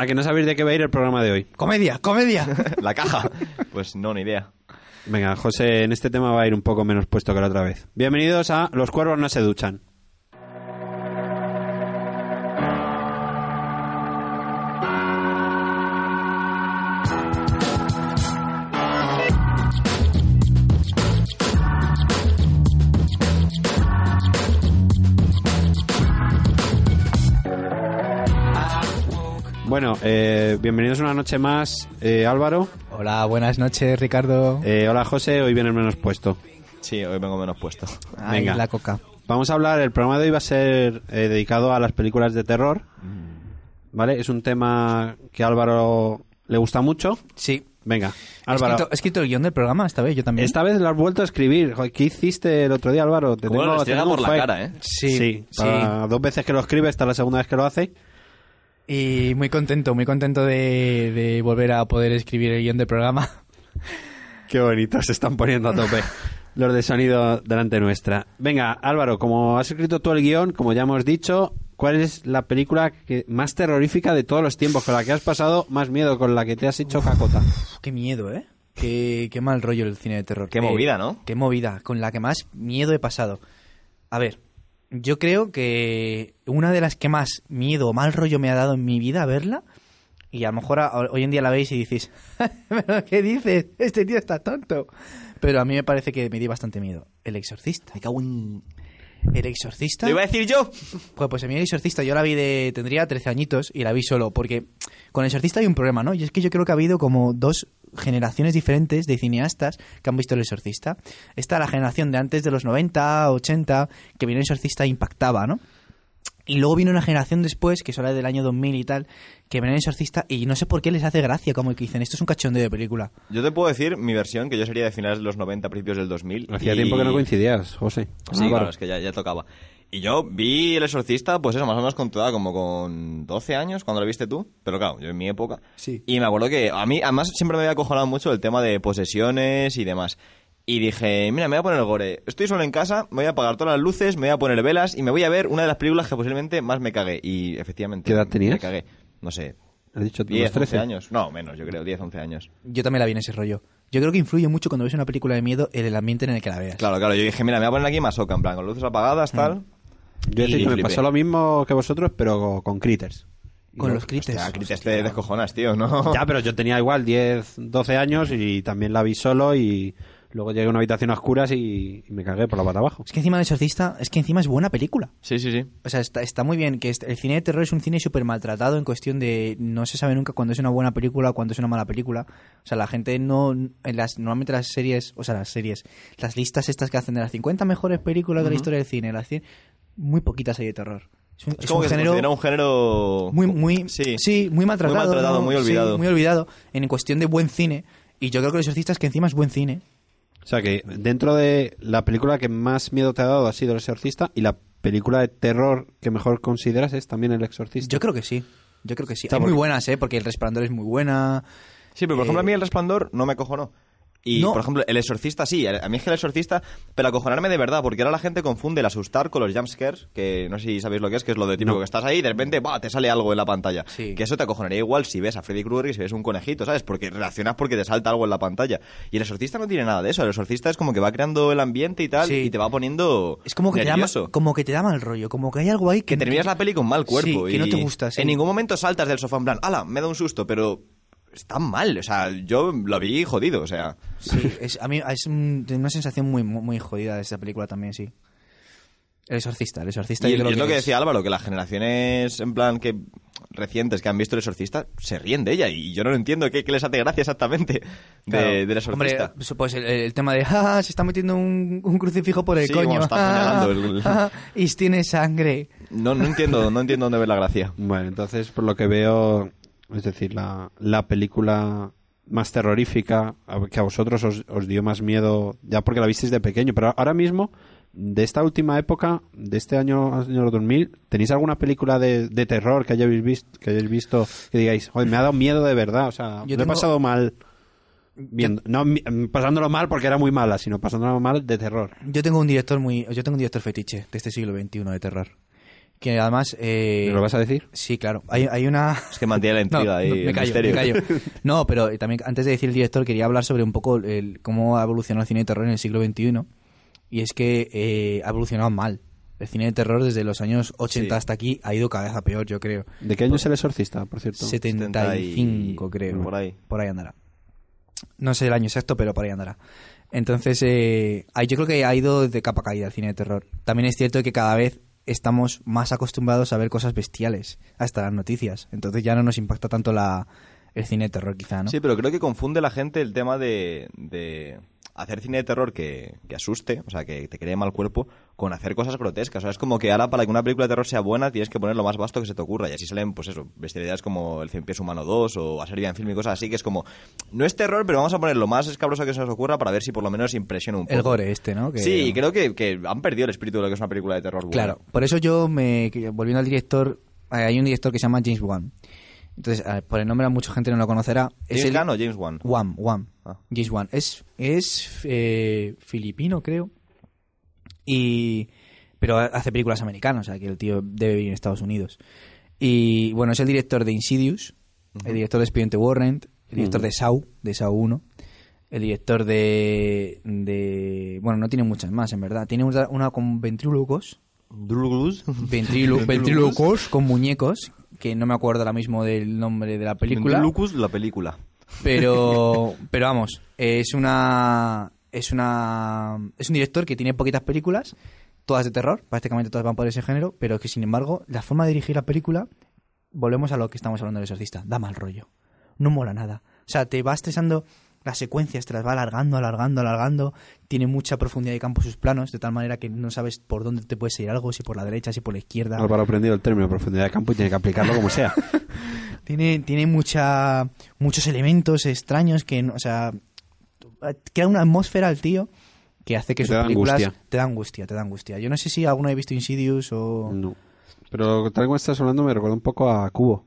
¿A que no sabéis de qué va a ir el programa de hoy? Comedia, comedia. La caja. Pues no, ni idea. Venga, José, en este tema va a ir un poco menos puesto que la otra vez. Bienvenidos a Los cuervos no se duchan. Bueno, eh, bienvenidos una noche más, eh, Álvaro. Hola, buenas noches, Ricardo. Eh, hola, José. Hoy viene menos puesto. Sí, hoy vengo menos puesto. Ay, venga. la coca. Vamos a hablar, el programa de hoy va a ser eh, dedicado a las películas de terror. ¿Vale? Es un tema que a Álvaro le gusta mucho. Sí. Venga, He Álvaro. escrito, he escrito el guion del programa esta vez, yo también. Esta vez lo has vuelto a escribir. Joder, ¿Qué hiciste el otro día, Álvaro? Te Bueno, tengo- les llega por la cara, ¿eh? Sí, Sí, sí. para dos veces que lo escribe, esta es la segunda vez que lo hace. Y muy contento, muy contento de, de volver a poder escribir el guion del programa. Qué bonito, se están poniendo a tope los de sonido delante nuestra. Venga, Álvaro, como has escrito tú el guion, como ya hemos dicho, ¿cuál es la película que más terrorífica de todos los tiempos, con la que has pasado más miedo, con la que te has hecho cacota? Qué miedo, ¿eh? Qué, qué mal rollo el cine de terror. Qué movida, ¿no? Qué movida, con la que más miedo he pasado. A ver, yo creo que una de las que más miedo o mal rollo me ha dado en mi vida verla, y a lo mejor a- hoy en día la veis y dices, ¿pero qué dices? Este tío está tonto. Pero a mí me parece que me dio bastante miedo. El exorcista. Me cago en... El exorcista. ¿Lo iba a decir yo? Pues, pues a mí el exorcista, yo la vi de... Tendría 13 añitos y la vi solo, porque con el exorcista hay un problema, ¿no? Y es que yo creo que ha habido como dos generaciones diferentes de cineastas que han visto el exorcista. Está la generación de antes de los 90, 80, que vino el exorcista e impactaba, ¿no? Y luego vino una generación después, que es la del año 2000 y tal, que ven el exorcista y no sé por qué les hace gracia, como que dicen, esto es un cachondeo de película. Yo te puedo decir mi versión, que yo sería de finales de los 90, principios del 2000. Hacía y- tiempo que no coincidías, José. Sí, Álvaro. claro, es que ya, ya tocaba. Y yo vi El Exorcista, pues eso, más o menos con toda, como con 12 años, cuando lo viste tú. Pero claro, yo en mi época. Sí. Y me acuerdo que a mí, además, siempre me había acojonado mucho el tema de posesiones y demás. Y dije, mira, me voy a poner el gore. Estoy solo en casa, me voy a apagar todas las luces, me voy a poner velas y me voy a ver una de las películas que posiblemente más me cagué. Y efectivamente. ¿Qué edad tenías? Me cagué. No sé, ¿Has dicho tú 10, los 13? 11 años. No, menos, yo creo, 10, 11 años. Yo también la vi en ese rollo. Yo creo que influye mucho cuando ves una película de miedo en el ambiente en el que la veas. Claro, claro, yo dije, mira, me voy a poner aquí masoca, en plan, con luces apagadas, tal. Yo decir Y que me flipé. pasó lo mismo que vosotros, pero con Critters. Con los critters. Hostia, Critters te descojonas, tío, ¿no? Ya, pero yo tenía igual 10, 12 años y también la vi solo y luego llegué a una habitación a oscuras y, y me cagué por la pata abajo. Es que encima el exorcista, es que encima es buena película. Sí, sí, sí. O sea, está, está muy bien que el cine de terror es un cine súper maltratado en cuestión de no se sabe nunca cuándo es una buena película o cuándo es una mala película. O sea, la gente no... En las, normalmente las series, o sea, las series, las listas estas que hacen de las 50 mejores películas de la historia del cine, las 100, muy poquitas hay de terror. Es un, Es, es como un que se género considera un género... muy, muy, Sí. muy maltratado. Muy maltratado, ¿no? muy Sí, olvidado. muy olvidado en cuestión de buen cine. Y yo creo que el exorcista es que encima es buen cine. O sea que dentro de la película que más miedo te ha dado ha sido El Exorcista y la película de terror que mejor consideras es también El Exorcista. Yo creo que sí. Yo creo que sí. Hay muy buenas, ¿eh? Porque El Resplandor es muy buena. Sí, pero por ejemplo Eh, a mí El Resplandor no me acojonó. Y, No. por ejemplo, El Exorcista sí. A mí es que El Exorcista... Pero acojonarme de verdad, porque ahora la gente confunde el asustar con los jumpscares, que no sé si sabéis lo que es, que es lo de tipo No. que estás ahí y de repente te sale algo en la pantalla. Sí. Que eso te acojonaría igual si ves a Freddy Krueger y si ves un conejito, ¿sabes? Porque reaccionas porque te salta algo en la pantalla. Y El Exorcista no tiene nada de eso. El Exorcista es como que va creando el ambiente y tal, Sí. y te va poniendo Es como que, te da, como que te da mal rollo. Como que hay algo ahí que... que terminas la peli con mal cuerpo. Sí, que y no te gusta. En ningún momento saltas del sofá en plan, ala, me da un susto, pero está mal. O sea, yo lo vi jodido, o sea. Sí, es, a mí es un- una sensación muy, muy, jodida de esta película también, sí. El exorcista, el exorcista. Y, creo es lo que decía Álvaro, que las generaciones, en plan, que recientes que han visto El Exorcista, se ríen de ella. Y yo no lo entiendo qué, qué les hace gracia exactamente de, Claro. del Exorcista. Hombre, pues el, el tema de, ah, se está metiendo un, un crucifijo por el Sí, coño. está ah, el- ah, y tiene sangre. no, no entiendo, no entiendo dónde ve la gracia. Bueno, entonces, por lo que veo, es decir, la, la película más terrorífica, que a vosotros os, os dio más miedo, ya porque la visteis de pequeño, pero ahora mismo, de esta última época, de este año, año 2000, ¿tenéis alguna película de, de terror que hayáis visto, que hayáis visto, que digáis, joder, me ha dado miedo de verdad, o sea, Yo lo he pasado mal, viendo, no pasándolo mal porque era muy mala, sino pasándolo mal de terror. Yo tengo un director muy, yo tengo un director fetiche de este siglo XXI de terror. Que además, eh, ¿Me lo vas a decir? sí, claro. Hay, hay una, Es que mantiene la intriga ahí, me el callo, misterio. me callo. No, pero también antes de decir el director quería hablar sobre un poco el, cómo ha evolucionado el cine de terror en el siglo XXI. Y es que eh, ha evolucionado mal. El cine de terror desde los años 80 Sí. hasta aquí ha ido cada vez a peor, yo creo. ¿De qué año es el exorcista, por cierto? 75, creo. por ahí. Por ahí andará. No sé el año exacto, pero por ahí andará. Entonces, eh, ahí yo creo que ha ido de capa caída el cine de terror. También es cierto que cada vez estamos más acostumbrados a ver cosas bestiales, hasta las noticias. Entonces ya no nos impacta tanto la, el cine de terror, quizá, ¿no? Sí, pero creo que confunde la gente el tema de, de hacer cine de terror que, que asuste, o sea, que te cree mal cuerpo, con hacer cosas grotescas. O sea, es como que ahora para que una película de terror sea buena tienes que poner lo más vasto que se te ocurra. Y así salen, pues eso, bestialidades como El Cien Pies Humano 2 o A Ser Vida en Film y cosas así, que es como, no es terror, pero vamos a poner lo más escabroso que se nos ocurra para ver si por lo menos impresiona un poco. El gore este, ¿no? Que- Sí, creo que, que han perdido el espíritu de lo que es una película de terror buena. Claro, por eso yo me volviendo al director, eh, hay un director que se llama James Wan. Entonces, por el nombre mucha gente no lo conocerá. ¿James el Gunn o James Wan? Wan, Wan. Ah. James Wan. Es, es eh, filipino, creo. Y pero hace películas americanas, o sea que el tío debe vivir en Estados Unidos. Y bueno, es el director de Insidious, el director de Expediente Warrant, el director de Saw, de Saw 1, el director de, de... Bueno, no tiene muchas más, en verdad. Tiene una, una con ventrílocos, Ventrilu- ventrílocos con muñecos, que no me acuerdo ahora mismo del nombre de la película. Lucas, la película. Pero, pero vamos, es una, es una, es un director que tiene poquitas películas, todas de terror, prácticamente todas van por ese género, pero que sin embargo la forma de dirigir la película, volvemos a lo que estamos hablando del exorcista, da mal rollo, no mola nada, o sea, te va estresando las secuencias, te las va alargando, alargando, alargando, tiene mucha profundidad de campo sus planos, de tal manera que no sabes por dónde te puedes ir algo, si por la derecha, si por la izquierda. Álvaro ha aprendido el término profundidad de campo y tiene que aplicarlo como sea. Tiene, tiene mucha, muchos elementos extraños que, o sea, crea una atmósfera al tío que hace que Que sus te da películas angustia. te da angustia, te da angustia. Yo no sé si alguno ha visto Insidious o No. Pero tal como estás hablando me recuerda un poco a Cubo.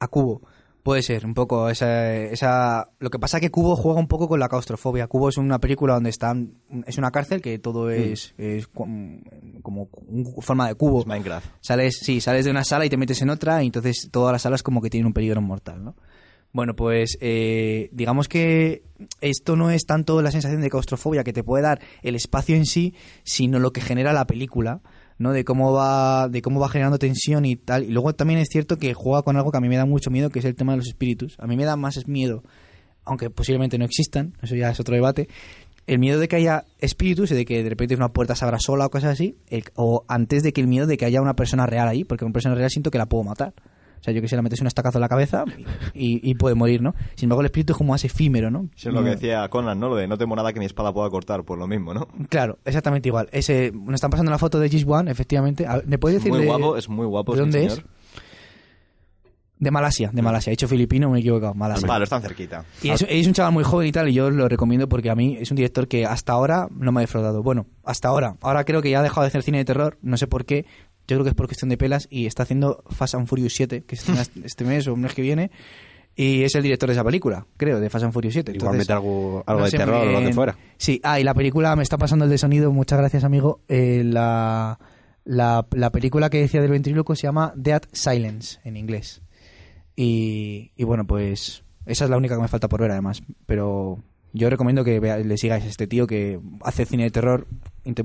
a Cubo. Puede ser, un poco esa, esa... Lo que pasa es que Cubo juega un poco con la claustrofobia. Cubo es una película donde están... Es una cárcel que todo es, es cu- como un- forma de cubo. Es Minecraft. Sales, sí, sales de una sala y te metes en otra y entonces todas las salas como que tienen un peligro mortal, ¿no? Bueno, pues eh, digamos que esto no es tanto la sensación de claustrofobia que te puede dar el espacio en sí, sino lo que genera la película, ¿no? De cómo va, de cómo va generando tensión y tal. Y luego también es cierto que juega con algo que a mí me da mucho miedo, que es el tema de los espíritus. A mí me da más miedo, aunque posiblemente no existan, eso ya es otro debate. El miedo de que haya espíritus y de que de repente una puerta se abra sola o cosas así, o antes de que el miedo de que haya una persona real ahí, porque una persona real siento que la puedo matar. O sea, yo que sé, la metes un estacazo en la cabeza y, y puede morir, ¿no? Sin embargo, el espíritu es como más efímero, ¿no? Eso es lo que decía Conan, ¿no? Lo de no temo nada que mi espada pueda cortar, por lo mismo, ¿no? Claro, exactamente igual. Ese, nos están pasando la foto de Gis One, efectivamente. ¿Me puedes Es decir muy de- guapo, es muy guapo, ¿De dónde es? señor. De Malasia, de Malasia. He hecho filipino, me he equivocado. Malasia. Vale, están cerquita. Y es, es un chaval muy joven y tal, y yo lo recomiendo porque a mí es un director que hasta ahora no me ha defraudado. Bueno, hasta ahora. Ahora creo que ya ha dejado de hacer cine de terror, no sé por qué. Yo creo que es por cuestión de pelas y está haciendo Fast and Furious 7, que se este mes o un mes que viene. Y es el director de esa película, creo, de Fast and Furious 7. Igual mete algo, algo no de terror o lo bien. fuera. Sí, ah, y la película me está pasando el de sonido, muchas gracias, amigo. Eh, la, la, la película que decía del ventríloco se llama Dead Silence en inglés. Y, y bueno, pues esa es la única que me falta por ver, además. Pero yo recomiendo que vea- le sigáis a este tío que hace cine de terror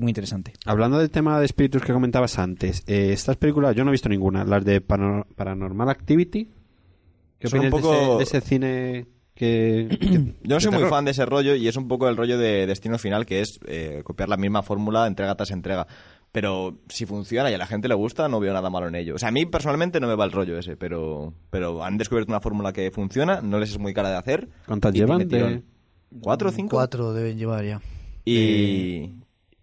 muy interesante. Hablando del tema de espíritus que comentabas antes, eh, estas películas yo no he visto ninguna. Las de Paranormal Activity. ¿Qué Son un opinas poco- de, ese, de ese cine que... que- Yo no soy muy terror? fan de ese rollo y es un poco el rollo de Destino Final, que es eh, copiar la misma fórmula entrega tras entrega. Pero si funciona y a la gente le gusta, no veo nada malo en ello. O sea, a mí personalmente no me va el rollo ese, pero, pero han descubierto una fórmula que funciona, no les es muy cara de hacer. ¿Cuántas llevan? tiene tirón. De- ¿Cuatro o cinco? Cuatro deben llevar ya. Y,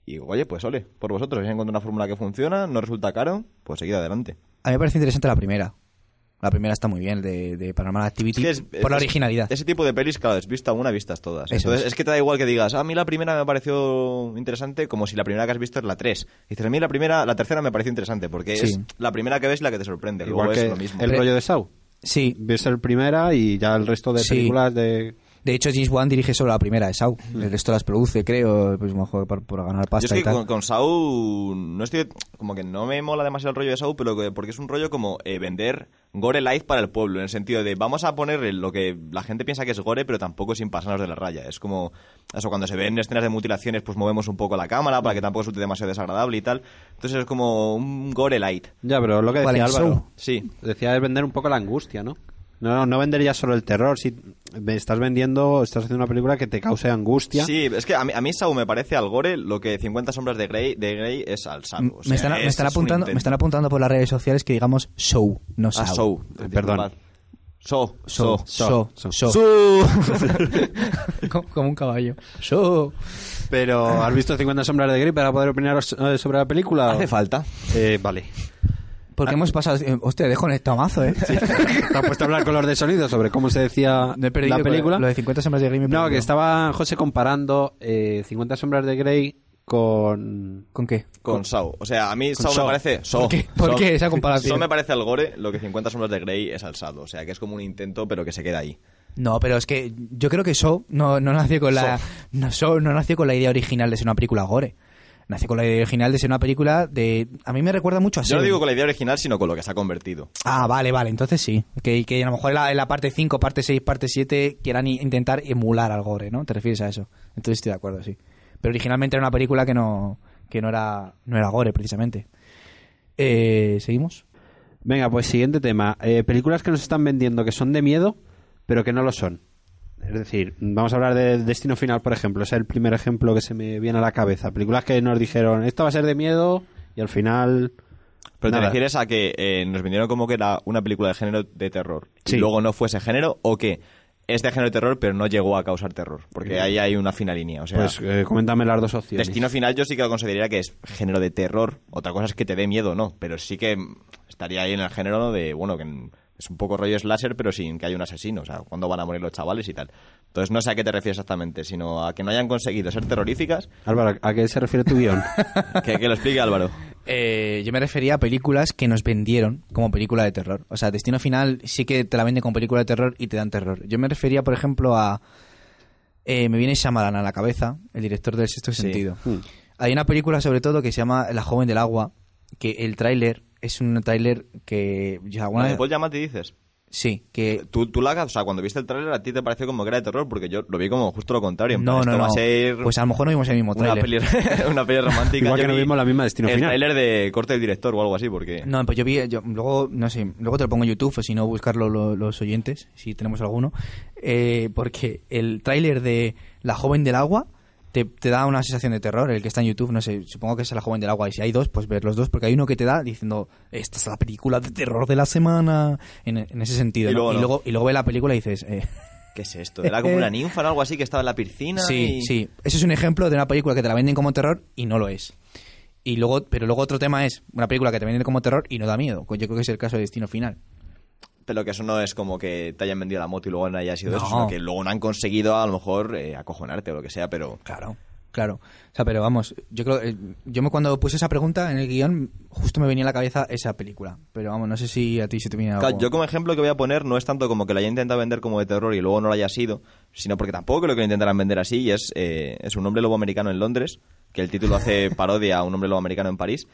y oye, pues ole, por vosotros, si encontrado una fórmula que funciona, no resulta caro, pues seguid adelante. A mí me parece interesante la primera. La primera está muy bien, de, de Paranormal Activity, Es que es- por la originalidad. Ese tipo de pelis, claro, es vista una, vistas todas. Eso Entonces, es. es. que te da igual que digas, "Ah, a mí la primera me pareció interesante, como si la primera que has visto es la 3. Dices, a mí la primera, la tercera me pareció interesante, porque Sí. es la primera que ves la que te sorprende. Igual Luego que es lo mismo. el rollo de Saw. Sí, Ves el primera y ya el resto de Sí. películas de... de hecho James Wan dirige solo la primera de Saw. El resto las produce, creo, pues mejor por, por ganar Yo pasta es que y tal. con, con Saw no estoy como que no me mola demasiado el rollo de Saw, pero que- porque es un rollo como eh, vender gore light para el pueblo, en el sentido de vamos a poner lo que la gente piensa que es gore, pero tampoco sin pasarnos de la raya. Es como eso cuando se ven escenas de mutilaciones, pues movemos un poco la cámara para que tampoco resulte demasiado desagradable y tal. Entonces es como un gore light. Ya, pero lo que ¿Cuál, decía Álvaro... Sí. Decía es vender un poco la angustia, ¿no? No, no vender ya solo el terror, si me estás vendiendo, estás haciendo una película que te cause angustia. Sí, es que a mí, a mí Saw me parece al gore lo que 50 sombras de Grey, de Grey es al Saw. O sea, me, están, me es- están es un apuntando, me están apuntando por las redes sociales que digamos show, no Ah, Saw. Saw. Eh, perdón. Saw. Show, Saw. show, Saw. show. como, como un caballo. Show. Pero, ¿has visto 50 sombras de Grey para poder opinar eh, sobre la película? Hace falta. Eh, vale. Porque hemos pasado... eh, Hostia, dejo en el tamazo, ¿eh? ¿Te has puesto a hablar con los de sonido sobre cómo se decía la con película? Lo de 50 sombras de Grey me No, perdido. que estaba José comparando eh, 50 sombras de Grey con... ¿Con qué? Con Saw. O sea, a mí Saw, Saw. me parece... Saw. ¿Por qué? ¿Por Saw- qué esa comparación? Saw me parece al gore lo que 50 sombras de Grey es al Sado. O sea, que es como un intento, pero que se queda ahí. No, pero es que yo creo que Saw no, no nació con la no, Saw no nació con la idea original de ser una película gore. Nació con la idea original de ser una película de a mí me recuerda mucho a Yo no Seven. digo con la idea original, sino con lo que se ha convertido. Ah, vale, vale, entonces sí. Que, que a lo mejor en la, en la parte 5, parte 6, parte 7 quieran intentar emular al gore, ¿no? ¿Te refieres a eso? Entonces estoy de acuerdo, sí. Pero originalmente era una película que no, que no, era, no era gore, precisamente. Eh, ¿Seguimos? Venga, pues siguiente tema. Eh, películas que nos están vendiendo que son de miedo, pero que no lo son. Es decir, vamos a hablar de Destino Final, por ejemplo. Es el primer ejemplo que se me viene a la cabeza. Películas que nos dijeron, esto va a ser de miedo, y al final... Pero nada. te refieres a que eh, nos vendieron como que era una película de género de terror Sí. y luego no fuese género o que es de género de terror pero no llegó a causar terror. Porque ahí hay una fina línea. O sea, Pues eh, coméntame las dos opciones. Destino Final yo sí que lo consideraría que es género de terror. Otra cosa es que te dé miedo, ¿no? Pero sí que estaría ahí en el género de, bueno, que es un poco rollo slasher, pero sin que haya un asesino. O sea, cuándo van a morir los chavales y tal. Entonces no sé a qué te refieres exactamente, sino a que no hayan conseguido ser terroríficas. Álvaro, ¿a qué se refiere tu guion? que, que lo explique Álvaro. Eh, yo me refería a películas que nos vendieron como película de terror. O sea, Destino Final sí que te la venden como película de terror y te dan terror. Yo me refería, por ejemplo, a... eh, me viene Shyamalan a la cabeza, el director del Sexto Sí. Sentido. Hmm. Hay una película, sobre todo, que se llama La joven del agua, que el tráiler es un tráiler que... ya alguna ¿La de Paul Giamatti dices? Sí, que... Tú, tú la, o sea, cuando viste el tráiler a ti te pareció como que era de terror porque yo lo vi como justo lo contrario. en No, plan, no, esto no. va a ser Pues a lo mejor no vimos el mismo una tráiler. peli, una peli romántica. Igual Yo que no vi vimos la misma Destino el Final. tráiler de corte del director o algo así porque... No, pues yo vi, yo- luego, no sé, luego te lo pongo en YouTube, o si no, buscarlo lo- los oyentes, si tenemos alguno, eh, porque el tráiler de La joven del agua te, te da una sensación de terror, el que está en YouTube, no sé, supongo que es La joven del agua, y si hay dos, pues ver los dos, porque hay uno que te da diciendo, esta es la película de terror de la semana, en, en ese sentido, Y ¿no? luego y, luego, y luego ve la película y dices, eh, ¿Qué es esto? Era como una ninfa o algo así que estaba en la piscina Sí, y- sí. Ese es un ejemplo de una película que te la venden como terror y no lo es. Y luego, pero luego otro tema es una película que te venden como terror y no da miedo. Yo creo que es el caso de Destino Final. Pero que eso no es como que te hayan vendido la moto y luego no haya sido No. eso, sino que luego no han conseguido a lo mejor eh, acojonarte o lo que sea, pero... Claro. Claro. O sea, pero vamos, yo creo, eh, yo me, cuando puse esa pregunta en el guion, justo me venía a la cabeza esa película. Pero vamos, no sé si a ti se te viene algo. Claro, yo como ejemplo que voy a poner no es tanto como que la haya intentado vender como de terror y luego no lo haya sido, sino porque tampoco creo que lo intentaran vender así y es, eh, es un hombre lobo americano en Londres, que el título hace parodia a un hombre lobo americano en París.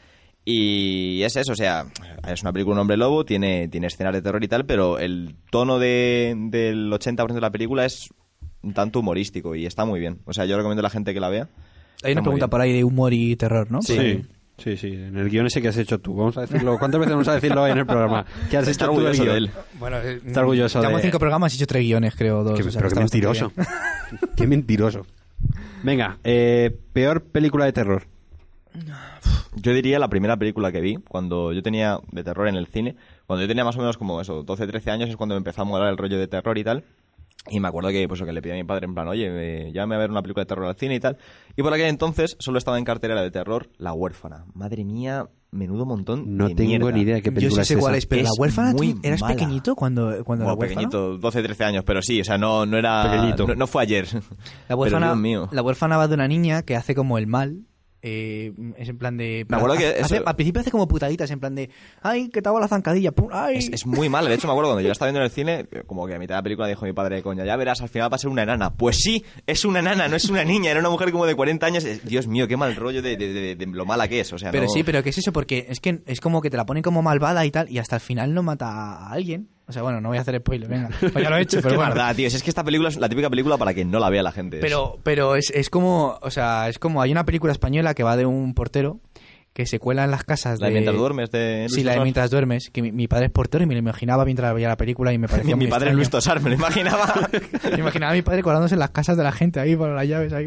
Y es eso, o sea, es una película un hombre lobo, tiene, tiene escenas de terror y tal, pero el tono de, del 80% de la película es un tanto humorístico y está muy bien. O sea, yo recomiendo a la gente que la vea. Hay una pregunta bien. por ahí de humor y terror, ¿no? Sí. Sí, sí, sí. En el guion ese que has hecho tú. Vamos a decirlo. ¿Cuántas veces vamos a decirlo hoy en el programa? Que has Está hecho tú orgulloso de él. Bueno, eh, Está orgulloso de- cinco programas y he hecho tres guiones, creo, dos. Qué- o sea, pero que qué mentiroso. qué mentiroso. Venga, eh, peor película de terror. Yo diría la primera película que vi, cuando yo tenía de terror en el cine, cuando yo tenía más o menos como eso, 12, 13 años es cuando me empezó a molar el rollo de terror y tal. Y me acuerdo que, pues, que le pedí a mi padre en plan, oye, eh, llámame a ver una película de terror al cine y tal. Y por aquel entonces solo estaba en cartelera de terror La huérfana. Madre mía, menudo montón No de tengo mierda. ni idea de qué Yo película sí sé es cuál es, pero Es la huérfana, muy ¿tú eras mala. pequeñito cuando, cuando la Bueno, huérfana? pequeñito, 12, 13 años, pero sí, o sea, no, no era... Pequeñito. No, no fue ayer. La huérfana, Pero, Dios mío. la huérfana va de una niña que hace como el mal. Eh, es en plan de. Me acuerdo que hace- eso- al principio hace como putaditas, en plan de. ¡Ay, que te hago la zancadilla! pum, ¡Ay! Es, es muy mal. De hecho, me acuerdo cuando yo la estaba viendo en el cine, como que a mitad de la película dijo mi padre, coña, ya verás, al final va a ser una enana. Pues sí, es una enana, no es una niña, era una mujer como de 40 años. Dios mío, qué mal rollo de, de- de- de lo mala que es. O sea, Pero no- sí, pero ¿qué es eso? Porque es que es como que te la ponen como malvada y tal, y hasta el final no mata a alguien. O sea, bueno, no voy a hacer spoiler, venga. Pues ya lo he hecho, pero bueno. verdad, tío. Es que esta película es la típica película para que no la vea la gente. Pero, pero es, es como, o sea, es como, hay una película española que va de un portero que se cuela en las casas La de de... Mientras duermes de Sí, la de mientras duermes, que mi, mi padre es portero y me lo imaginaba mientras veía la película y me parecía mi muy padre extraño. Luis Tosar, me lo imaginaba. Me imaginaba a mi padre colándose en las casas de la gente ahí por las llaves ahí.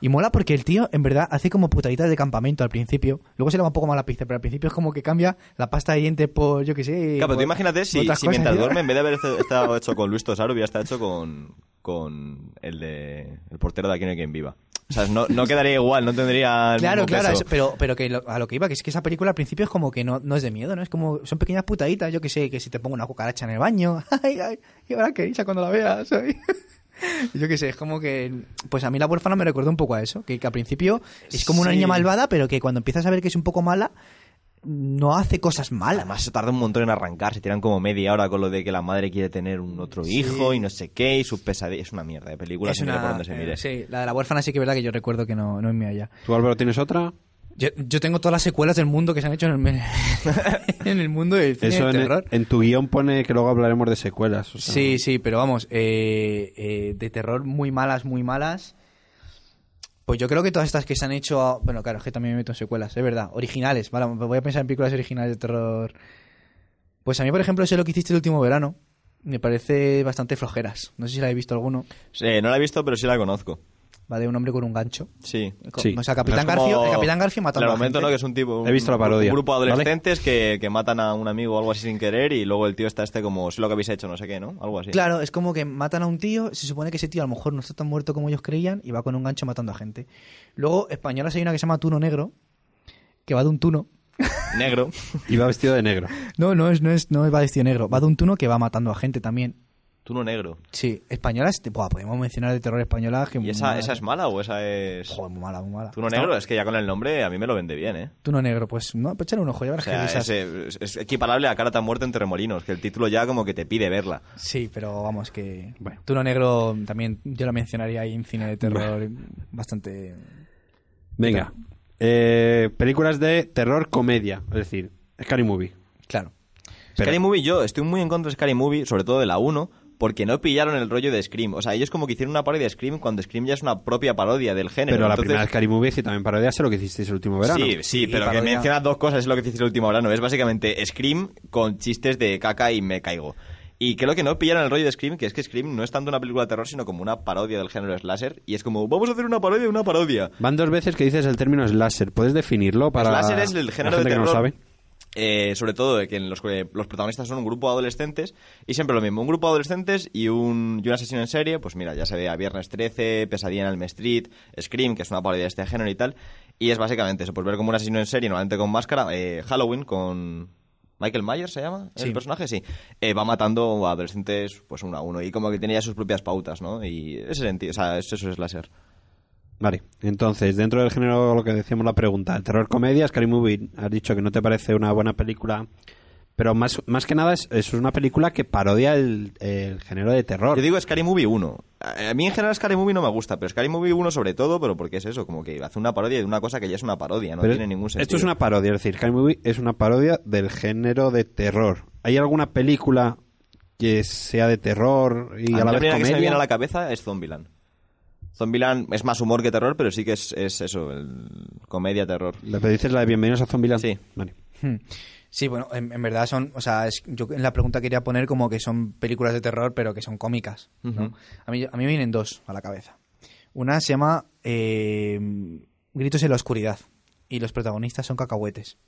Y mola porque el tío, en verdad, hace como putaditas de campamento al principio. Luego se le va un poco mal la pizza, pero al principio es como que cambia la pasta de dientes por, yo qué sé. Claro, pero tú imagínate si, mientras duerme, en vez de haber estado hecho con Luis Tosar, hubiera estado hecho con, con el de el portero de Aquí no hay quien viva. O sea, no, no quedaría igual, no tendría el Claro, mismo claro, peso. es- pero, pero que lo- a lo que iba, que es que esa película al principio es como que no, no es de miedo, ¿no? Es como, son pequeñas putaditas, yo que sé, que si te pongo una cucaracha en el baño, ay, ay, y ahora que risa cuando la veas. Yo que sé, es como que, pues a mí la huérfana me recuerda un poco a eso, que, que al principio es como una Sí. niña malvada, pero que cuando empiezas a ver que es un poco mala, no hace cosas malas. Además, se tarda un montón en arrancar. Se tiran como media hora con lo de que la madre quiere tener un otro hijo y no sé qué, y sus pesadillas. Es una mierda de película, es se mire una, por donde se eh, mire. sí, la de la huérfana sí que es verdad que yo recuerdo que no, no es mía ya. ¿Tú, Álvaro, tienes otra? Yo, yo tengo todas las secuelas del mundo que se han hecho en el, en el mundo del cine Eso de en, terror. en tu guion pone que luego hablaremos de secuelas. o sea, Sí, sí, pero vamos, eh, eh, de terror muy malas, muy malas. Pues yo creo que todas estas que se han hecho, bueno, claro, es que también me meto en secuelas, es verdad, originales, vale, voy a pensar en películas originales de terror. Pues a mí, por ejemplo, sé lo que hiciste el último verano, me parece bastante flojeras. No sé si la he visto alguno. Sí, no la he visto, pero sí la conozco. Va de un hombre con un gancho. Sí. Sí. O sea, Capitán como Garfio, el Capitán Garfio el a momento, gente. ¿no? Que es un tipo. He visto la un- parodia, Un grupo de ¿vale? adolescentes que, que matan a un amigo o algo así sin querer y luego el tío está este como, sé lo que habéis hecho, no sé qué, ¿no? Algo así. Claro, es como que matan a un tío, se supone que ese tío a lo mejor no está tan muerto como ellos creían y va con un gancho matando a gente. Luego, españolas hay una que se llama Tuno Negro, que va de un tuno. Negro. Iba vestido de negro. No, no es, no es, no va vestido negro, va de un tuno que va matando a gente también. Tú no negro. Sí, españolas, te- buah, podemos mencionar de terror española que ¿Y esa, esa es mala o esa es.? Joder, muy mala, muy mala. Tú no negro, es que ya con el nombre a mí me lo vende bien, ¿eh? Tuno Negro, pues no, pues echarle un ojo, ya O verás sea, qué risas. es, es- equiparable a Cara tan muerta en Terremolinos, que el título ya como que te pide verla. Sí, pero vamos que... Bueno. Tuno Negro también yo la mencionaría ahí en cine de terror bastante... Venga. Eh, películas de terror comedia. Es decir, Scary Movie. Claro. Pero- Scary Movie, yo estoy muy en contra de Scary Movie, sobre todo de la 1, porque no pillaron el rollo de Scream. O sea, ellos como que hicieron una parodia de Scream cuando Scream ya es una propia parodia del género. Pero la Entonces- primera Scary Movie sí también parodia sé lo que hicisteis el último verano. Sí, sí, pero que parodia. menciona dos cosas, es lo que hiciste el último verano. Es básicamente Scream con chistes de caca y me caigo. Y creo que no pillaron el rollo de Scream, que es que Scream no es tanto una película de terror, sino como una parodia del género slasher. Y es como, vamos a hacer una parodia de una parodia. Van dos veces que dices el término slasher. ¿Puedes definirlo para Slasher es el género la de gente que no terror. sabe? Eh, sobre todo de que los, los protagonistas son un grupo de adolescentes y siempre lo mismo, un grupo de adolescentes y un, y un asesino en serie, pues mira, ya se ve a Viernes 13, Pesadilla en Elm Street, Scream, que es una parodia de este género y tal, y es básicamente eso, pues ver como un asesino en serie, normalmente con máscara, eh, Halloween con... Michael Myers se llama el Sí. personaje, sí. Eh, va matando a adolescentes pues uno a uno y como que tenía sus propias pautas, ¿no? Y ese sentido, o sea, eso, eso es láser. Vale, entonces, dentro del género, lo que decíamos la pregunta, el terror comedia, Scary Movie, has dicho que no te parece una buena película, pero más, más que nada es, es una película que parodia el, el género de terror. Yo digo Scary Movie 1. A mí en general Scary Movie no me gusta, pero Scary Movie 1 sobre todo, pero porque es eso, como que hace una parodia de una cosa que ya es una parodia, no Pero tiene ningún sentido. Esto es una parodia, es decir, Scary Movie es una parodia del género de terror. ¿Hay alguna película que sea de terror y a, a, la la vez primera que se me comedia? viene a la cabeza es Zombieland. Zombieland es más humor que terror, pero sí que es, es eso, el comedia terror. ¿Le dices la de Bienvenidos a Zombieland? Sí. Vale. Hmm. Sí, bueno, en, en verdad son, o sea, es- yo en la pregunta quería poner como que son películas de terror, pero que son cómicas. a, mí, a mí me vienen dos a la cabeza. Una se llama eh, Gritos en la oscuridad. y los protagonistas son cacahuetes.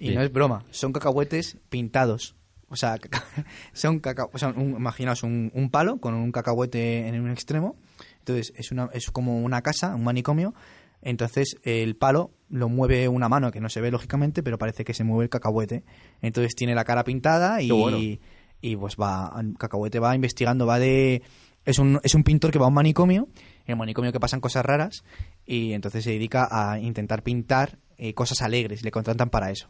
Y no es broma, son cacahuetes pintados. O sea, caca- son caca- o sea, un- imaginaos un, un palo con un cacahuete en un extremo. Entonces es, una, es como una casa, un manicomio. Entonces el palo lo mueve una mano que no se ve lógicamente, pero parece que se mueve el cacahuete. Entonces tiene la cara pintada y, bueno. y pues va, el cacahuete va investigando, va de... Es un, es un pintor que va a un manicomio, en el manicomio que pasan cosas raras, y entonces se dedica a intentar pintar eh, cosas alegres, le contratan para eso.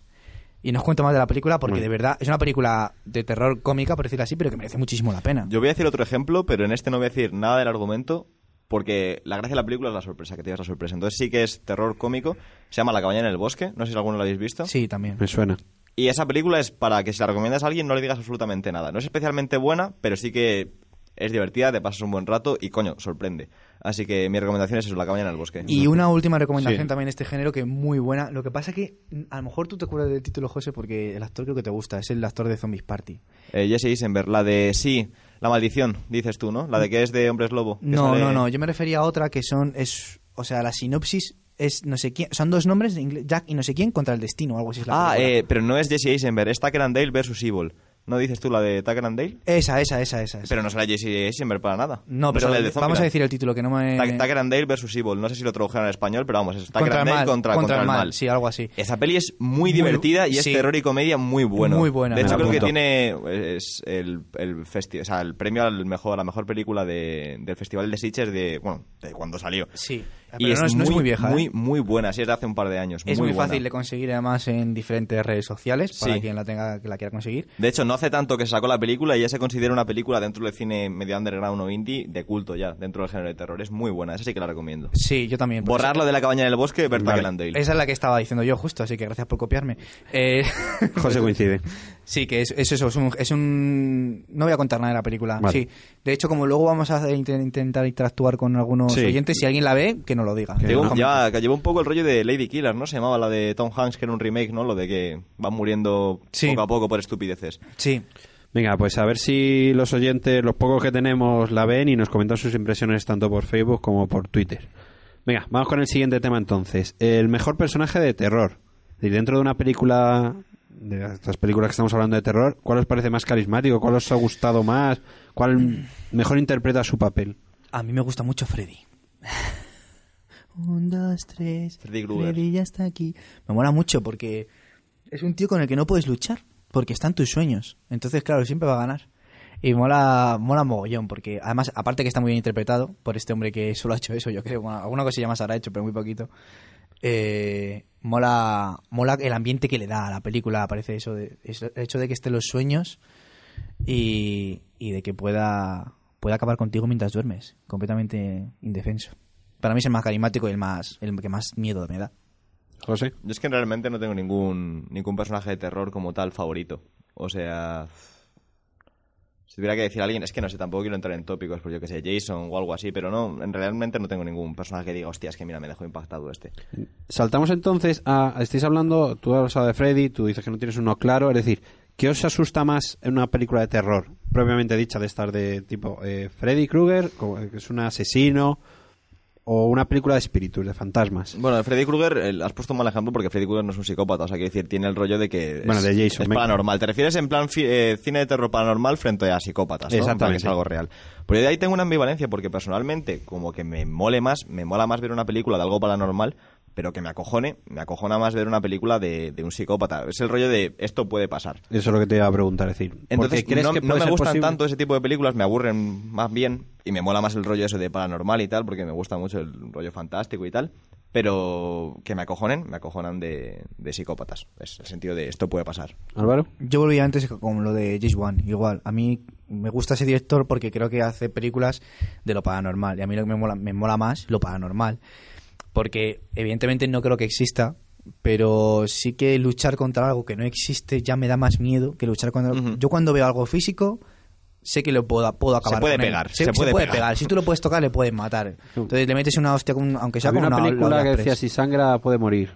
Y no os cuento más de la película porque Bueno. de verdad es una película de terror cómica, por decirlo así, pero que merece muchísimo la pena. Yo voy a decir otro ejemplo, pero en este no voy a decir nada del argumento, porque la gracia de la película es la sorpresa, que te llevas la sorpresa. Entonces sí que es terror cómico, se llama La cabaña en el bosque, no sé si alguno lo habéis visto. Sí, también. Me suena. Y esa película es para que si la recomiendas a alguien no le digas absolutamente nada. No es especialmente buena, pero sí que es divertida, te pasas un buen rato y coño, sorprende. Así que mi recomendación es eso, La cabaña en el bosque. Y una última recomendación Sí. también de este género que es muy buena. Lo que pasa que mm, a lo mejor tú te acuerdas del título, José, porque el actor creo que te gusta. Es el actor de Zombies Party. Eh, Jesse Eisenberg, la de sí, La maldición, dices tú, ¿no? La de que es de hombres lobo. que No, sale- no, no. Yo me refería a otra que son. es O sea, la sinopsis es no sé quién. Son dos nombres de Jack y no sé quién contra el destino o algo así. Es la Ah, eh, pero no es Jesse Eisenberg, es Tucker and Dale versus Evil. ¿No dices tú la de Tucker and Dale? Esa, esa, esa, esa. esa. Pero no sale Jesse Eisenberg para nada. no, pero sale el de vamos a Zombieland. decir el título que no me. Ta- Tucker and Dale versus Evil. No sé si lo tradujeron en español, pero vamos, es Tucker contra and el Dale mal. contra, contra el mal. Sí, algo así. Esa peli es muy, Muy- divertida y es sí. terror y comedia muy bueno. Muy buena. De Me hecho, la creo que apunto. tiene es el, el, festi- o sea, el premio al mejor, a la mejor película de, del Festival de Sitges de, bueno, de cuando salió. Sí. Y Pero es, no, es, no muy, es muy vieja. Muy, ¿eh? muy buena, sí, es de hace un par de años. Es muy, muy, buena. fácil de conseguir además en diferentes redes sociales para Sí. quien la tenga que la quiera conseguir. De hecho, no hace tanto que se sacó la película y ya se considera una película dentro del cine medio underground o indie de culto ya, dentro del género de terror. Es muy buena, esa sí que la recomiendo. Sí, yo también. Borrarlo de la cabaña del bosque, ver Vale. Tucker and Dale. Esa es la que estaba diciendo yo justo, así que gracias por copiarme. Eh, José coincide. Sí, que es, es eso, es un, es un- No voy a contar nada de la película. Vale. Sí. De hecho, como luego vamos a int- intentar interactuar con algunos Sí. oyentes, si alguien la ve, que nos lo diga. Que que lleva un poco el rollo de Lady Killer, ¿no? Se llamaba la de Tom Hanks, que era un remake, ¿no? Lo de que van muriendo Sí. poco a poco por estupideces. Sí. Venga, pues a ver si los oyentes, los pocos que tenemos, la ven y nos comentan sus impresiones tanto por Facebook como por Twitter. Venga, vamos con el siguiente tema entonces. El mejor personaje de terror. Dentro de una película, de estas películas que estamos hablando de terror, ¿cuál os parece más carismático? ¿Cuál os ha gustado más? ¿Cuál mejor interpreta su papel? A mí me gusta mucho Freddy. Un, dos, tres. Freddy Krueger. Freddy ya está aquí. Me mola mucho porque es un tío con el que no puedes luchar. Porque están tus sueños. Entonces, claro, siempre va a ganar. Y mola, mola mogollón, porque además, aparte que está muy bien interpretado por este hombre que solo ha hecho eso, yo creo, bueno, alguna cosilla más habrá hecho, pero muy poquito. Eh, mola, mola el ambiente que le da a la película, parece eso, de, es el hecho de que estén los sueños y, y de que pueda, pueda acabar contigo mientras duermes, completamente indefenso. Para mí es el más carismático y el más el que más miedo me da. José. Yo es que realmente no tengo ningún, ningún personaje de terror como tal favorito. O sea... Si tuviera que decir a alguien, es que no sé, tampoco quiero entrar en tópicos, pues yo que sé, Jason o algo así, pero no, en- realmente no tengo ningún personaje que diga, hostia, que mira, me dejó impactado este. Saltamos entonces a. Estáis hablando, tú has hablado de Freddy, tú dices que no tienes uno claro, es decir, ¿qué os asusta más en una película de terror? Propiamente dicha, de estar de tipo eh, Freddy Krueger, como que es un asesino, o una película de espíritus, de fantasmas. Bueno, de Freddy Krueger eh, has puesto un mal ejemplo porque Freddy Krueger no es un psicópata, o sea, quiero decir, tiene el rollo de que es, Bueno, de Jason, es me- paranormal. ¿Te refieres en plan eh, cine de terror paranormal frente a psicópatas, ¿no? Exactamente. que es algo real. Pero yo de ahí tengo una ambivalencia porque personalmente, como que me mole más, me mola más ver una película de algo paranormal, pero que me acojone, me acojona más ver una película de, de un psicópata. Es el rollo de esto puede pasar. Eso es lo que te iba a preguntar, es decir, ¿por qué Entonces, crees no, que no puede me ser gustan posible? tanto ese tipo de películas, me aburren más bien y me mola más el rollo ese de paranormal y tal, porque me gusta mucho el rollo fantástico y tal, pero que me acojonen, me acojonan de, de psicópatas. Es el sentido de esto puede pasar. Álvaro. Yo volví antes con lo de James Wan, igual. A mí me gusta ese director porque creo que hace películas de lo paranormal. Y a mí lo que me mola, me mola más lo paranormal. Porque evidentemente no creo que exista, pero sí que luchar contra algo que no existe ya me da más miedo que luchar contra... Ujú. Yo cuando veo algo físico sé que lo puedo, puedo acabar puede con él. pegar, Se, se puede puede pegar. pegar. Si tú lo puedes tocar, le puedes matar. Entonces le metes una hostia, con, aunque sea Había con una una película la que decía si sangra puede morir.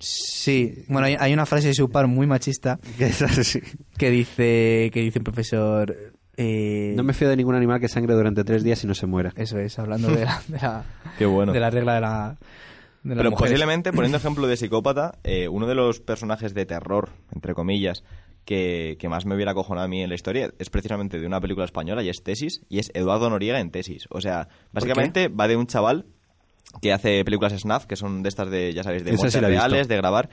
Sí, bueno, hay, hay una frase de Supar muy machista Que es así. que dice que dice un profesor eh, No me fío de ningún animal que sangre durante tres días y no se muera. eso es hablando de la, de la, Qué bueno. de la regla de la de las Pero mujeres. posiblemente, poniendo ejemplo de psicópata, eh, uno de los personajes de terror, entre comillas, que, que más me hubiera acojonado a mí en la historia es precisamente de una película española y es Tesis, y es Eduardo Noriega en Tesis. O sea, básicamente va de un chaval que hace películas snuff, que son de estas de, ya sabéis, de sí muertes reales, de grabar.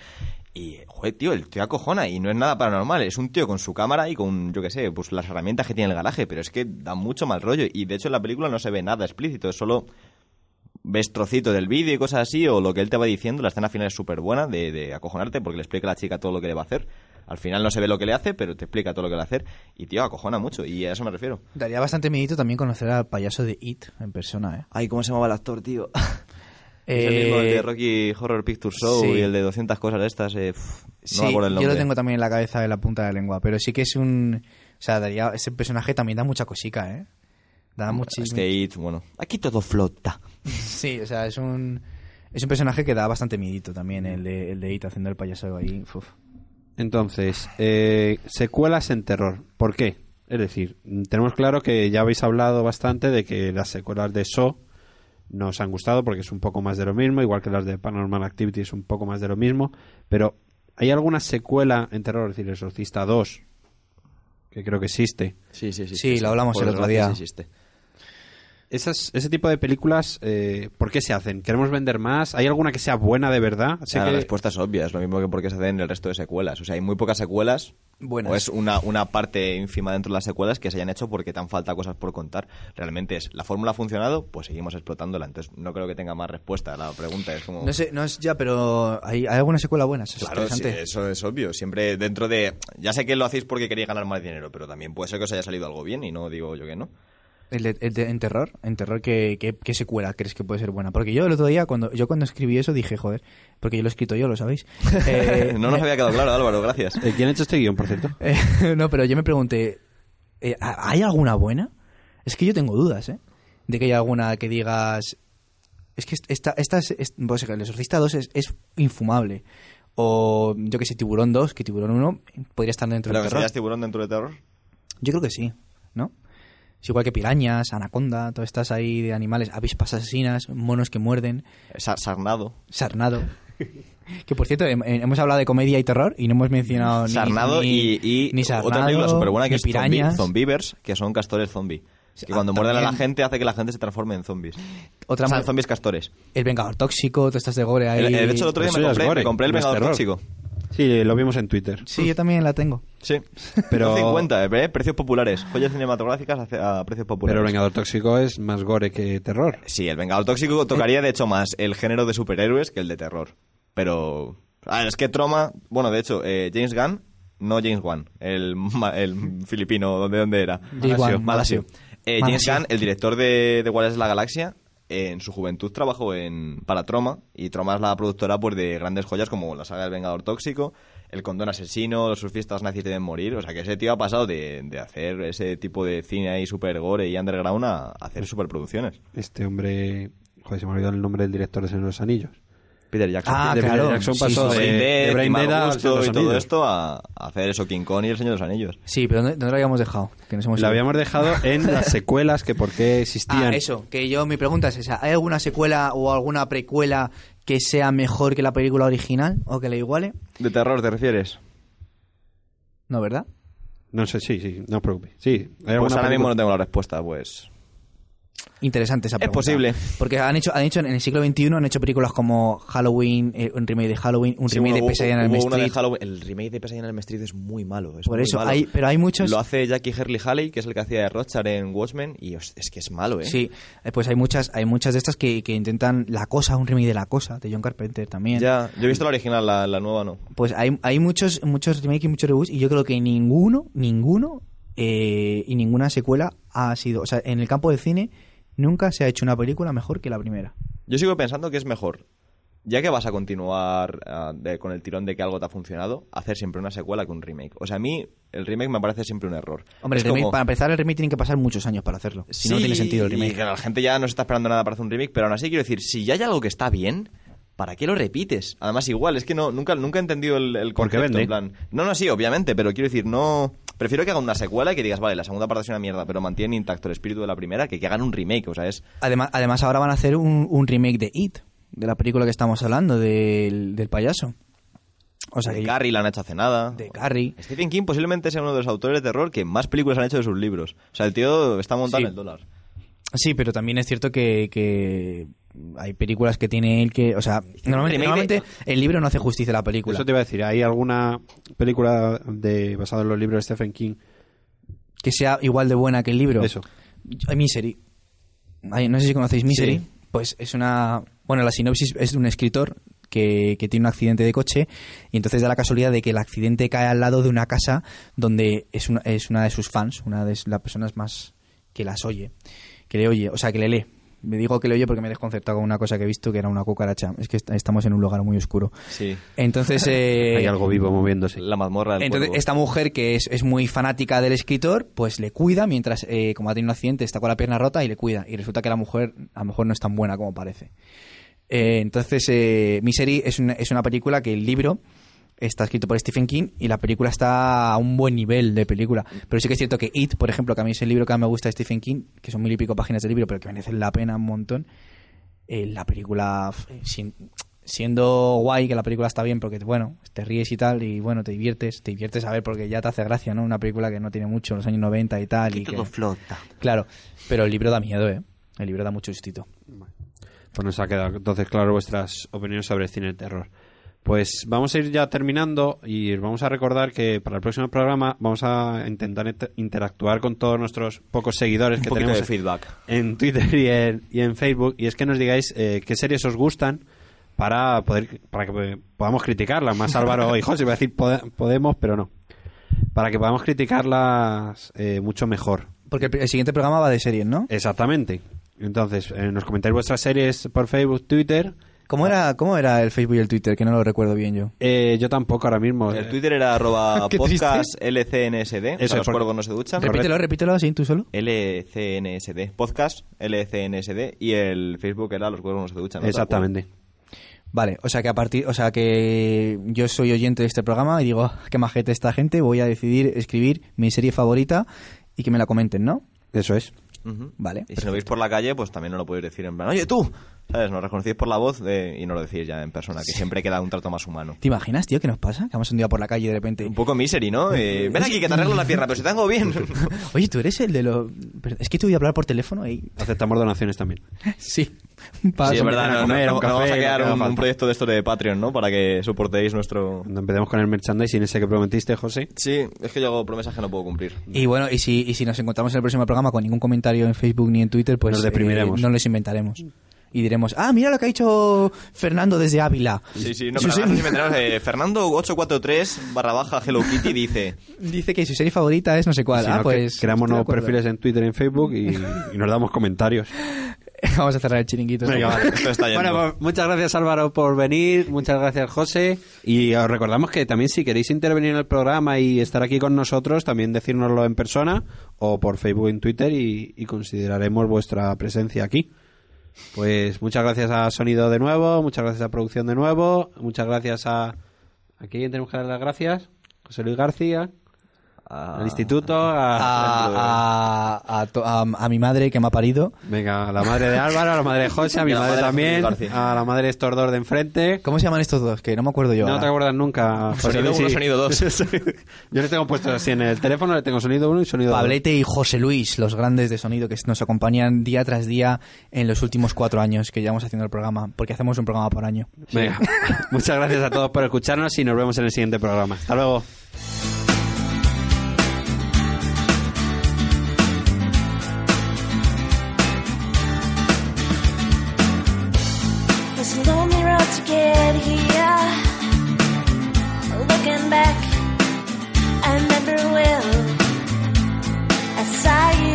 Y, joder, tío, el tío acojona y no es nada paranormal. Es un tío con su cámara y con, yo qué sé, pues las herramientas que tiene el garaje, pero es que da mucho mal rollo. Y de hecho en la película no se ve nada explícito, es solo ves trocitos del vídeo y cosas así, o lo que él te va diciendo. La escena final es súper buena de, de acojonarte porque le explica a la chica todo lo que le va a hacer. Al final no se ve lo que le hace, pero te explica todo lo que le va a hacer. Y, tío, acojona mucho. Y a eso me refiero. Daría bastante miedito también conocer al payaso de It en persona, ¿eh? Ay, ¿cómo se llamaba el actor, tío? Eh, es el mismo el de Rocky Horror Picture Show sí. y el de 200 cosas de estas. eh, no sí, me acuerdo el yo lo tengo también en la cabeza de la punta de la lengua, pero sí que es un... O sea, daría, ese personaje también da mucha cosica, ¿eh? Da muchísimo... Es que It, bueno, aquí todo flota. Sí, o sea, es un... Es un personaje que da bastante miedito también, el de, el de It haciendo el payaso ahí. uf. Entonces, eh, secuelas en terror. ¿Por qué? Es decir, mm, tenemos claro que ya habéis hablado bastante de que las secuelas de So nos han gustado porque es un poco más de lo mismo, igual que las de Paranormal Activity es un poco más de lo mismo, pero ¿hay alguna secuela en terror? Es decir, Exorcista 2, que creo que existe. Sí, sí, sí. Sí, lo hablamos el otro día. existe. Esas, ese tipo de películas, eh, ¿por qué se hacen? ¿Queremos vender más? ¿Hay alguna que sea buena de verdad? Sé sea, que- La respuesta es obvia, es lo mismo que porque se hacen el resto de secuelas. O sea, hay muy pocas secuelas. Buenas. O es una, una parte ínfima dentro de las secuelas que se hayan hecho porque te han falta cosas por contar. Realmente es, la fórmula ha funcionado, pues seguimos explotándola. Entonces, no creo que tenga más respuesta. La pregunta es como... No sé, no es ya, pero ¿hay, hay alguna secuela buena? Eso es Claro, sí, eso es obvio. Siempre dentro de... Ya sé que lo hacéis porque queréis ganar más dinero, pero también puede ser que os haya salido algo bien y no digo yo que no. El de, el de- en terror, en terror ¿qué, qué, qué secuela crees que puede ser buena? Porque yo el otro día, cuando yo cuando escribí eso dije, joder, porque yo lo he escrito yo, lo sabéis. Eh, no nos había quedado claro, Álvaro, gracias. Eh, ¿Quién ha hecho este guion, por cierto? Eh, no, pero yo me pregunté, eh, ¿hay alguna buena? Es que yo tengo dudas, ¿eh? De que haya alguna que digas... Es que esta, esta es, es- pues, el Exorcista 2 es, es infumable. O yo que sé, Tiburón 2, que Tiburón 1 podría estar dentro ¿Pero del que terror. serías tiburón dentro de terror? Yo creo que sí, ¿no? Es igual que pirañas, anaconda, todas estas ahí de animales, avispas asesinas, monos que muerden, Sa- Sarnado. sarnado. que por cierto, hem- hemos hablado de comedia y terror y no hemos mencionado ni, Sarnado ni, y, y ni sarnado, otra película súper buena que es pirañas. Zombivers, que son castores zombie. Que Ah, cuando muerden a la gente hace que la gente se transforme en zombies. Otra o sea, zombies castores. El Vengador Tóxico, todas estas de gore ahí. El, el- de hecho, el otro día me compré, gore, me compré el Vengador terror. Tóxico. Sí, lo vimos en Twitter. Sí, yo también la tengo. Sí. Pero- 50, ¿eh? Precios populares. Joyas cinematográficas a, a precios populares. Pero el Vengador Tóxico es más gore que terror. Sí, el Vengador Tóxico tocaría, de hecho, más el género de superhéroes que el de terror. Pero... Ah, es que Troma... Bueno, de hecho, eh, James Gunn... No James Wan, el, el filipino, ¿de dónde era? James Malasio. Malasio. Eh, James Malasio. Gunn, el director de, de Guardianes de la Galaxia, eh, en su juventud trabajó en, para Troma, y Troma es la productora pues, de grandes joyas como la saga del Vengador Tóxico, El Condón Asesino, Los surfistas nazis deben morir, o sea que ese tío ha pasado de, de hacer ese tipo de cine ahí super gore y underground a, hacer superproducciones. Este hombre... Joder, se me ha olvidado el nombre del director de Señor de los Anillos. Peter Jackson. Ah, de claro. Peter Jackson pasó sí, de, sí. Brain de Dead, Brain Dead a de y todo Anillos. esto a, a hacer eso, King Kong y El Señor de los Anillos. Sí, pero ¿dónde, dónde lo habíamos dejado? Que nos hemos Lo ido. habíamos dejado en las secuelas que por qué existían. Ah, eso, que yo, mi pregunta es esa. ¿Hay alguna secuela o alguna precuela que sea mejor que la película original o que la iguale? ¿De terror te refieres? No, ¿verdad? No sé, sí, sí, no os preocupéis. Sí, hay Pues ahora mismo película- no tengo la respuesta, pues... Interesante esa Es pregunta. posible. Porque han hecho, han hecho en el siglo XXI han hecho películas como Halloween, eh, un remake de Halloween, un Sí, remake hubo- de Pesadilla en el de Street. El remake de Pesadilla en el Street es muy malo. es Por muy eso, malo. hay, pero hay muchos... Lo hace Jackie Hurley Halley, que es el que hacía de Rothschild en Watchmen, y es que es malo, ¿eh? Sí, eh, pues hay muchas, hay muchas de estas que, que intentan La Cosa, un remake de La Cosa, de John Carpenter también. Ya, yo he visto la original, la, la nueva no. Pues hay, hay muchos, muchos remakes y muchos reboots y yo creo que ninguno, ninguno eh, y ninguna secuela ha sido... O sea, en el campo del cine nunca se ha hecho una película mejor que la primera. Yo sigo pensando que es mejor, ya que vas a continuar ah, de- con el tirón de que algo te ha funcionado, hacer siempre una secuela que un remake. O sea, a mí el remake me parece siempre un error. Hombre, Es el remake- como- para empezar el remake tiene que pasar muchos años para hacerlo. Si no, tiene sentido el Y remake. que la gente ya no se está esperando nada para hacer un remake, pero aún así quiero decir, si ya hay algo que está bien, ¿para qué lo repites? Además, igual, es que no, nunca, nunca he entendido el, el Porque concepto. vende. En plan, no, no, sí, obviamente, pero quiero decir, no. Prefiero que hagan una secuela y que digas, vale, la segunda parte es una mierda, pero mantienen intacto el espíritu de la primera, que que hagan un remake, o sea, es. Además, además ahora van a hacer un, un remake de It. de la película que estamos hablando, del, del payaso. O sea, de que- Carrie la han hecho hace nada. de Carrie. Stephen King posiblemente sea uno de los autores de terror que más películas han hecho de sus libros. O sea, el tío está montado Sí. en el dólar. Sí, pero también es cierto que, que hay películas que tiene él que... O sea, normalmente, el libro no hace justicia a la película. Eso te iba a decir, ¿hay alguna película de basada en los libros de Stephen King? Que sea igual de buena que el libro. Eso. Hay Misery. No sé si conocéis Misery. Sí. Pues es una... Bueno, la sinopsis es de un escritor que, que tiene un accidente de coche y entonces da la casualidad de que el accidente cae al lado de una casa donde es una, es una de sus fans, una de las personas más que las oye, que le oye, o sea, que le lee. Me digo que le oye porque me he desconcertado con una cosa que he visto que era una cucaracha. Es que est- estamos en un lugar muy oscuro. Sí. Entonces... eh, Hay algo vivo moviéndose. La mazmorra del entonces, cuervo. esta mujer que es, es muy fanática del escritor, pues le cuida mientras, eh, como ha tenido un accidente, está con la pierna rota y le cuida. Y resulta que la mujer a lo mejor no es tan buena como parece. Eh, entonces, eh, Misery es una, es una película que el libro está escrito por Stephen King y la película está a un buen nivel de película. Pero sí que es cierto que It, por ejemplo, que a mí es el libro que más me gusta de Stephen King, que son mil y pico páginas de libro, pero que merecen la pena un montón, eh, la película, eh, sin- siendo guay, que la película está bien, porque bueno, te ríes y tal, y bueno, te diviertes, te diviertes a ver porque ya te hace gracia, ¿no? Una película que no tiene mucho, los años 90 y tal. y que, flota. Claro, pero el libro da miedo, ¿eh? El libro da mucho sustito. Pues nos ha quedado entonces claro vuestras opiniones sobre el cine de terror. Pues vamos a ir ya terminando y os vamos a recordar que para el próximo programa vamos a intentar inter- interactuar con todos nuestros pocos seguidores Un que tenemos de feedback. en Twitter y en, y en Facebook. Y es que nos digáis eh, qué series os gustan para poder para que podamos criticarlas más Álvaro y José iba a decir pode- podemos pero no. Para que podamos criticarlas eh, mucho mejor. Porque el, el siguiente programa va de series, ¿no? exactamente. Entonces eh, nos comentáis vuestras series por Facebook Twitter ¿Cómo era, ¿Cómo era el Facebook y el Twitter? Que no lo recuerdo bien yo. Eh, yo tampoco ahora mismo El Eh, Twitter era arroba podcast LCNSD. Eso, los porque- cuervos no se duchan. Repítelo, repítelo así tú solo. LCNSD. Podcast LCNSD. Y el Facebook era los cuervos no se duchan. ¿no? exactamente Vale, o sea que a partir, o sea que yo soy oyente de este programa y digo, "Ah, qué majete esta gente, voy a decidir escribir mi serie favorita y que me la comenten, ¿no? eso es Vale. Y si lo veis por la calle, pues también no lo podéis decir en plan, oye tú, ¿sabes? Nos reconocéis por la voz de- y no lo decís ya en persona, que siempre queda un trato más humano. ¿Te imaginas, tío, qué nos pasa? Que vamos un día por la calle y de repente... Un poco misery, ¿no? Eh, ven aquí que te arreglo la pierna, pero si te hago bien. Oye, tú eres el de los... Es que te voy a hablar por teléfono y... aceptamos donaciones también Sí. Sí, es verdad, a comer, no, un no vamos a café, crear un, un proyecto de esto de Patreon, ¿no? Para que soportéis nuestro... Cuando empecemos con el merchandising ese que prometiste José Sí, es que yo hago promesas que no puedo cumplir. Y bueno, y si, y si nos encontramos en el próximo programa con ningún comentario en Facebook ni en Twitter, pues Nos deprimiremos. eh, no les inventaremos. Y diremos, ah, mira lo que ha dicho Fernando desde Ávila. Sí, sí, no, pero inventaremos, eh, Fernando 843 barra baja Hello Kitty dice... Dice que su serie favorita es no sé cuál. Si ah, no, pues... creamos nuevos perfiles en Twitter y en Facebook y, y nos damos comentarios Vamos a cerrar el chiringuito. Venga, vale. Esto está yendo. Bueno, pues, muchas gracias Álvaro por venir, muchas gracias José y os recordamos que también si queréis intervenir en el programa y estar aquí con nosotros, también decírnoslo en persona o por Facebook en Twitter y, y consideraremos vuestra presencia aquí. Pues muchas gracias a Sonido de nuevo, muchas gracias a Producción de nuevo, muchas gracias a... ¿A quién tenemos que dar las gracias? José Luis García, Ah, al instituto, a... A, a, a to- a- a mi madre que me ha parido. Venga, a la madre de Álvaro, a la madre de José, a mi a madre madre también, García. a la madre de estos dos de enfrente. ¿Cómo se llaman estos dos? Que no me acuerdo yo. No ahora. te acuerdas nunca. José Sonido Luis, uno, sí. sonido dos. Yo le tengo puestos así en el teléfono, le tengo sonido 1 y sonido 2. Pablete y José Luis, los grandes de sonido que nos acompañan día tras día en los últimos cuatro años que llevamos haciendo el programa, porque hacemos un programa por año. Venga, muchas gracias a todos por escucharnos y nos vemos en el siguiente programa. Hasta luego. It's a lonely road to get here. Looking back, I remember well. I saw you